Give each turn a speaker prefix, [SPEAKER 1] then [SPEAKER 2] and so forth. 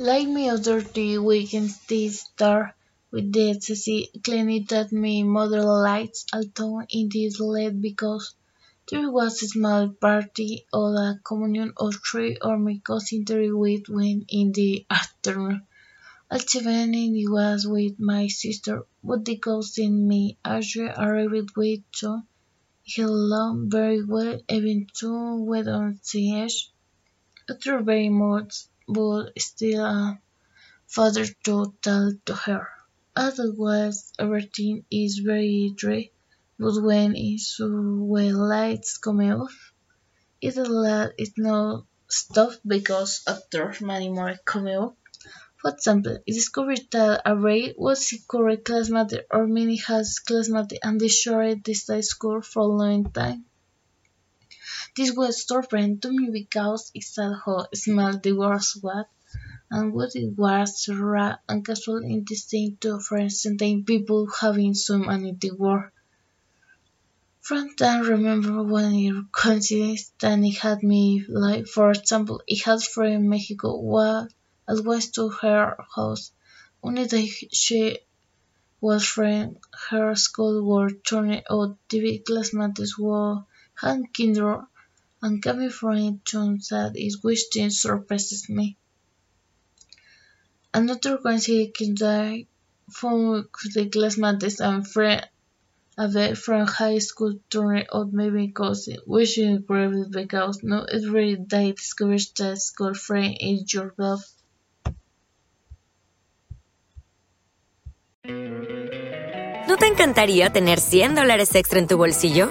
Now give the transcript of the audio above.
[SPEAKER 1] Like me other the weekends this start with the excessive cleaning that my mother lights although it is late because there was a small party or a communion or three or my cousin Terry with went in the afternoon. At seven it was with my sister, but the cousin me Ashley arrived with John. He alone very well, even two went on the. After very much but still a father to tell to her. Otherwise everything is very dry, but when it's when lights come off, it's a lot it's not stopped because after many more come up. For example, it discovered that a ray was a correct classmate or many has classmate and they shared this school for a long time. This was different to me because it said how small the world was and what it was rare and casual in the same to friends and people having some money in the world. From then remember when it coincided that it had me like for example it had from Mexico was always to her house. Only day she was from her school were turned out the classmates were had kinder and coming from it turns out is which surprises me. Another coincidence that from the classmates and friend away from high school turned out maybe because which is because not every day discovers that school friend is your love.
[SPEAKER 2] ¿No te encantaría tener 100 dólares extra en tu bolsillo?